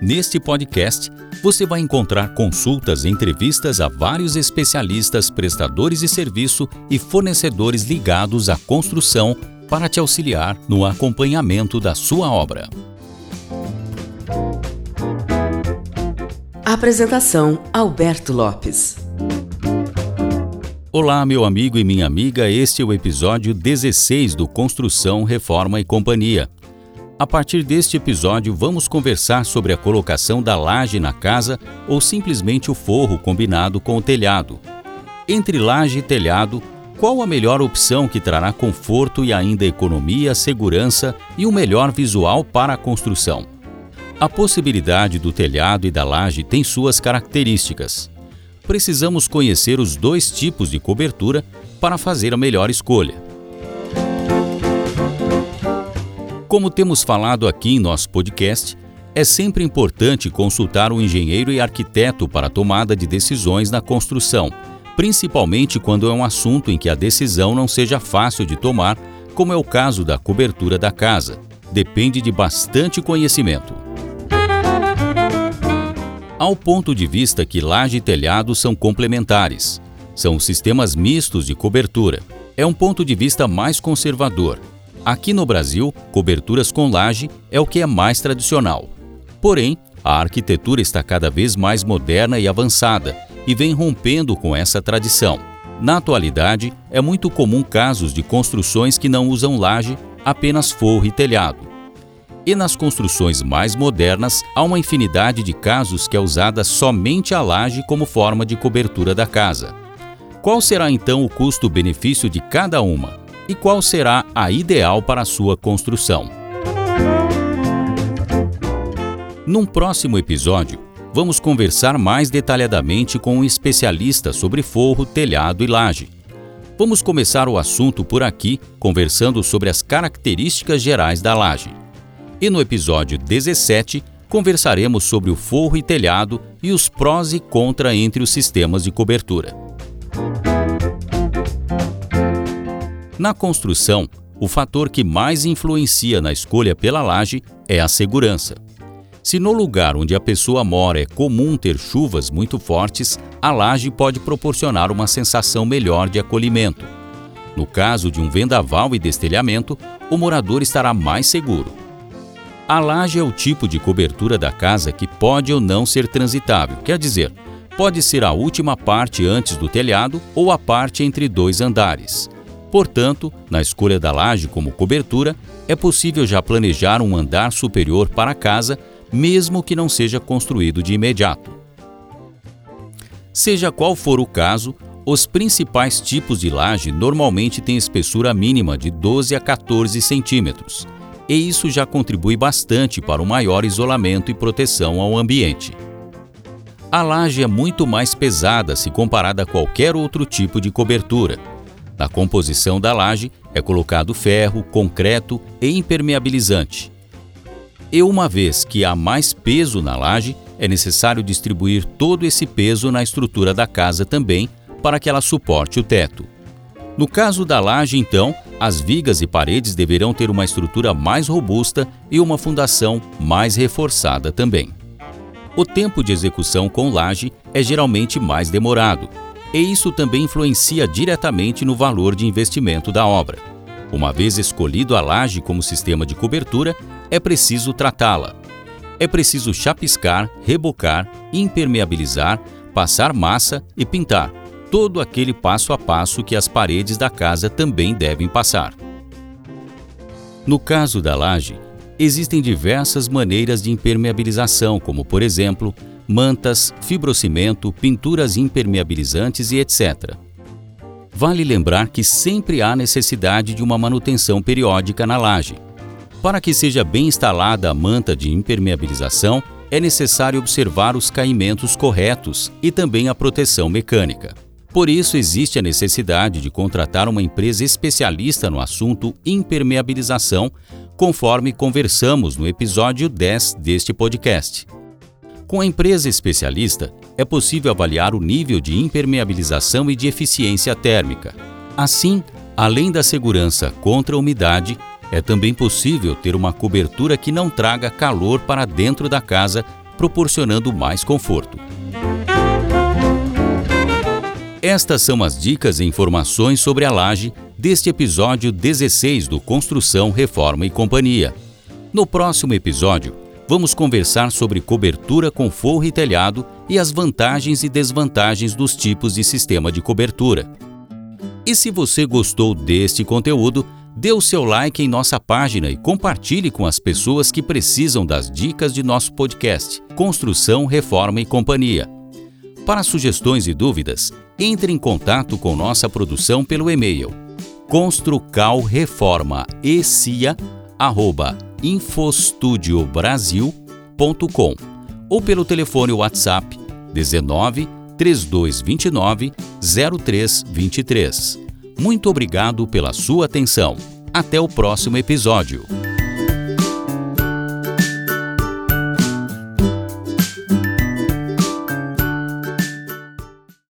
Neste podcast, você vai encontrar consultas e entrevistas a vários especialistas, prestadores de serviço e fornecedores ligados à construção para te auxiliar no acompanhamento da sua obra. Apresentação: Alberto Lopes. Olá, meu amigo e minha amiga, este é o episódio 16 do Construção, Reforma e Companhia. A partir deste episódio, vamos conversar sobre a colocação da laje na casa ou simplesmente o forro combinado com o telhado. Entre laje e telhado, qual a melhor opção que trará conforto e ainda economia, segurança e um melhor visual para a construção? A possibilidade do telhado e da laje tem suas características. Precisamos conhecer os dois tipos de cobertura para fazer a melhor escolha. Como temos falado aqui em nosso podcast, é sempre importante consultar o engenheiro e arquiteto para a tomada de decisões na construção, principalmente quando é um assunto em que a decisão não seja fácil de tomar, como é o caso da cobertura da casa. Depende de bastante conhecimento. Ao ponto de vista que laje e telhado são complementares. São sistemas mistos de cobertura. É um ponto de vista mais conservador, Aqui no Brasil, coberturas com laje é o que é mais tradicional. Porém, a arquitetura está cada vez mais moderna e avançada e vem rompendo com essa tradição. Na atualidade, é muito comum casos de construções que não usam laje, apenas forro e telhado. E nas construções mais modernas, há uma infinidade de casos que é usada somente a laje como forma de cobertura da casa. Qual será então o custo-benefício de cada uma? E qual será a ideal para sua construção. Num próximo episódio, vamos conversar mais detalhadamente com um especialista sobre forro, telhado e laje. Vamos começar o assunto por aqui, conversando sobre as características gerais da laje. E no episódio 17, conversaremos sobre o forro e telhado e os prós e contra entre os sistemas de cobertura. Na construção, o fator que mais influencia na escolha pela laje é a segurança. Se no lugar onde a pessoa mora é comum ter chuvas muito fortes, a laje pode proporcionar uma sensação melhor de acolhimento. No caso de um vendaval e destelhamento, o morador estará mais seguro. A laje é o tipo de cobertura da casa que pode ou não ser transitável, quer dizer, pode ser a última parte antes do telhado ou a parte entre dois andares. Portanto, na escolha da laje como cobertura, é possível já planejar um andar superior para a casa, mesmo que não seja construído de imediato. Seja qual for o caso, os principais tipos de laje normalmente têm espessura mínima de 12 a 14 centímetros, e isso já contribui bastante para o maior isolamento e proteção ao ambiente. A laje é muito mais pesada se comparada a qualquer outro tipo de cobertura na composição da laje é colocado ferro, concreto e impermeabilizante. E uma vez que há mais peso na laje, é necessário distribuir todo esse peso na estrutura da casa também para que ela suporte o teto. No caso da laje, então, as vigas e paredes deverão ter uma estrutura mais robusta e uma fundação mais reforçada também. O tempo de execução com laje é geralmente mais demorado, e isso também influencia diretamente no valor de investimento da obra. Uma vez escolhido a laje como sistema de cobertura, é preciso tratá-la. É preciso chapiscar, rebocar, impermeabilizar, passar massa e pintar, todo aquele passo a passo que as paredes da casa também devem passar. No caso da laje, Existem diversas maneiras de impermeabilização, como por exemplo, mantas, fibrocimento, pinturas impermeabilizantes e etc. Vale lembrar que sempre há necessidade de uma manutenção periódica na laje. Para que seja bem instalada a manta de impermeabilização, é necessário observar os caimentos corretos e também a proteção mecânica. Por isso, existe a necessidade de contratar uma empresa especialista no assunto impermeabilização, conforme conversamos no episódio 10 deste podcast. Com a empresa especialista, é possível avaliar o nível de impermeabilização e de eficiência térmica. Assim, além da segurança contra a umidade, é também possível ter uma cobertura que não traga calor para dentro da casa, proporcionando mais conforto. Estas são as dicas e informações sobre a laje deste episódio 16 do Construção, Reforma e Companhia. No próximo episódio, vamos conversar sobre cobertura com forro e telhado e as vantagens e desvantagens dos tipos de sistema de cobertura. E se você gostou deste conteúdo, dê o seu like em nossa página e compartilhe com as pessoas que precisam das dicas de nosso podcast Construção, Reforma e Companhia. Para sugestões e dúvidas, entre em contato com nossa produção pelo e-mail construcalreforma.infostudiobrasil.com ou pelo telefone WhatsApp 19 3229 0323. Muito obrigado pela sua atenção. Até o próximo episódio.